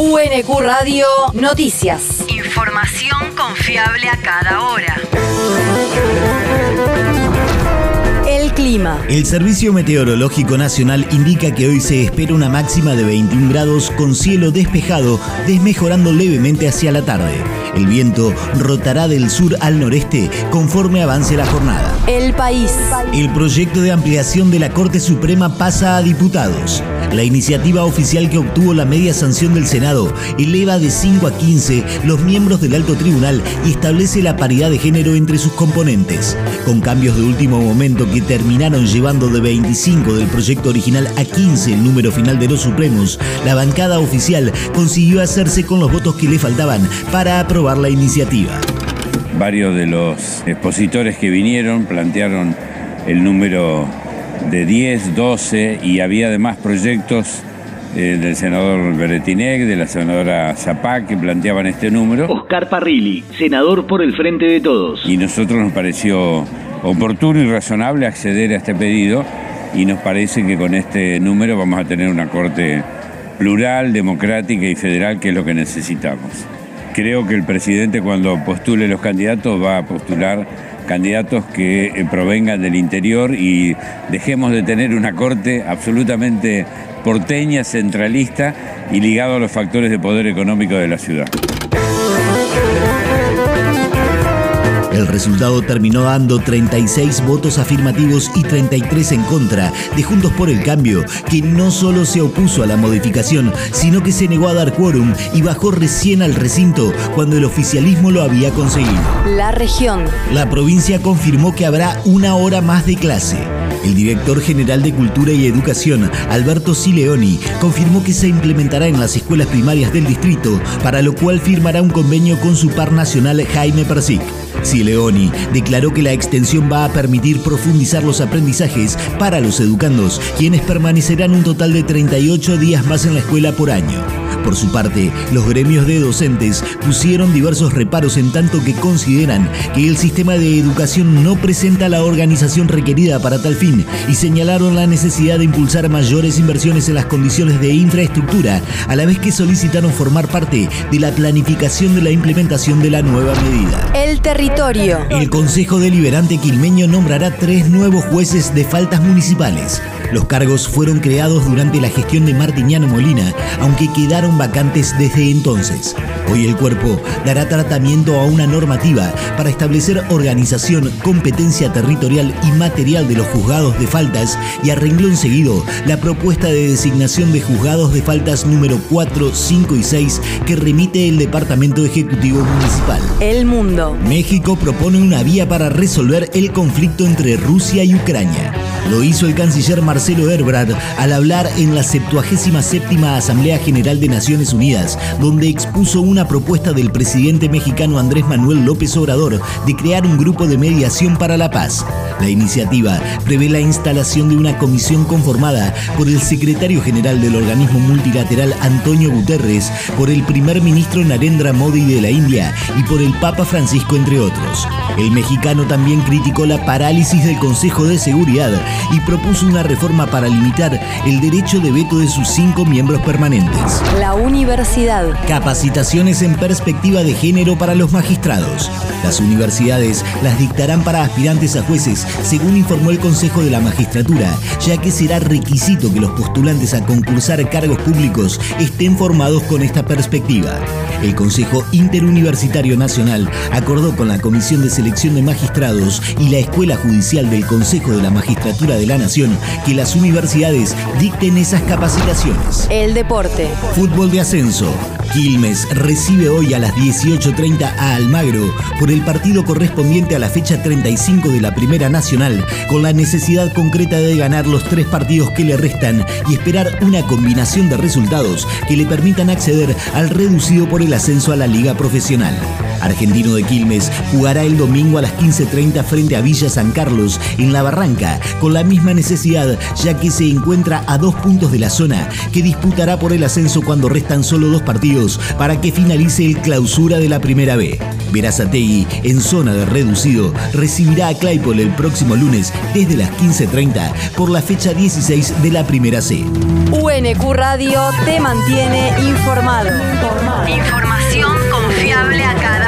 UNQ Radio Noticias. Información confiable a cada hora. El clima. El Servicio Meteorológico Nacional indica que hoy se espera una máxima de 21 grados con cielo despejado, desmejorando levemente hacia la tarde. El viento rotará del sur al noreste conforme avance la jornada. El país. El proyecto de ampliación de la Corte Suprema pasa a diputados. La iniciativa oficial que obtuvo la media sanción del Senado eleva de 5 a 15 los miembros del alto tribunal y establece la paridad de género entre sus componentes. Con cambios de último momento que terminaron llevando de 25 del proyecto original a 15 el número final de los supremos, la bancada oficial consiguió hacerse con los votos que le faltaban para aprobar la iniciativa. Varios de los expositores que vinieron plantearon el número de 10, 12 y había además proyectos eh, del senador Beretinec, de la senadora Zapac que planteaban este número. Oscar Parrilli, senador por el Frente de Todos. Y nosotros nos pareció oportuno y razonable acceder a este pedido y nos parece que con este número vamos a tener una corte plural, democrática y federal, que es lo que necesitamos. Creo que el presidente cuando postule los candidatos va a postular candidatos que eh, provengan del interior y dejemos de tener una corte absolutamente porteña, centralista y ligado a los factores de poder económico de la ciudad. El resultado terminó dando 36 votos afirmativos y 33 en contra de Juntos por el Cambio, que no solo se opuso a la modificación, sino que se negó a dar quórum y bajó recién al recinto cuando el oficialismo lo había conseguido. La región. La provincia confirmó que habrá una hora más de clase. El director general de Cultura y Educación, Alberto Sileoni, confirmó que se implementará en las escuelas primarias del distrito, para lo cual firmará un convenio con su par nacional Jaime Persic. Sileoni declaró que la extensión va a permitir profundizar los aprendizajes para los educandos, quienes permanecerán un total de 38 días más en la escuela por año. Por su parte, los gremios de docentes pusieron diversos reparos en tanto que consideran que el sistema de educación no presenta la organización requerida para tal fin y señalaron la necesidad de impulsar mayores inversiones en las condiciones de infraestructura, a la vez que solicitaron formar parte de la planificación de la implementación de la nueva medida. El territorio. El Consejo Deliberante Quilmeño nombrará tres nuevos jueces de faltas municipales. Los cargos fueron creados durante la gestión de Martiniano Molina, aunque quedaron vacantes desde entonces. Hoy el cuerpo dará tratamiento a una normativa para establecer organización, competencia territorial y material de los juzgados de faltas y a renglón seguido la propuesta de designación de juzgados de faltas número 4, 5 y 6 que remite el Departamento Ejecutivo Municipal. El mundo. México propone una vía para resolver el conflicto entre Rusia y Ucrania. Lo hizo el canciller Marcelo Ebrard al hablar en la 77 Asamblea General de Naciones Unidas, donde expuso una propuesta del presidente mexicano Andrés Manuel López Obrador de crear un grupo de mediación para la paz. La iniciativa prevé la instalación de una comisión conformada por el secretario general del organismo multilateral Antonio Guterres, por el primer ministro Narendra Modi de la India y por el Papa Francisco, entre otros. El mexicano también criticó la parálisis del Consejo de Seguridad y propuso una reforma para limitar el derecho de veto de sus cinco miembros permanentes. La universidad. Capacitaciones en perspectiva de género para los magistrados. Las universidades las dictarán para aspirantes a jueces, según informó el Consejo de la Magistratura, ya que será requisito que los postulantes a concursar cargos públicos estén formados con esta perspectiva. El Consejo Interuniversitario Nacional acordó con la Comisión de Selección de Magistrados y la Escuela Judicial del Consejo de la Magistratura de la Nación que las universidades dicten esas capacitaciones. El deporte. Fútbol de ascenso. Quilmes recibe hoy a las 18.30 a Almagro por el partido correspondiente a la fecha 35 de la Primera Nacional, con la necesidad concreta de ganar los tres partidos que le restan y esperar una combinación de resultados que le permitan acceder al reducido por el ascenso a la Liga Profesional. Argentino de Quilmes jugará el domingo a las 15.30 frente a Villa San Carlos en La Barranca, con la misma necesidad ya que se encuentra a dos puntos de la zona, que disputará por el ascenso cuando restan solo dos partidos para que finalice el clausura de la Primera B. Verazategui, en zona de reducido, recibirá a Claypole el próximo lunes desde las 15.30 por la fecha 16 de la primera C. UNQ Radio te mantiene informado. Información confiable a cada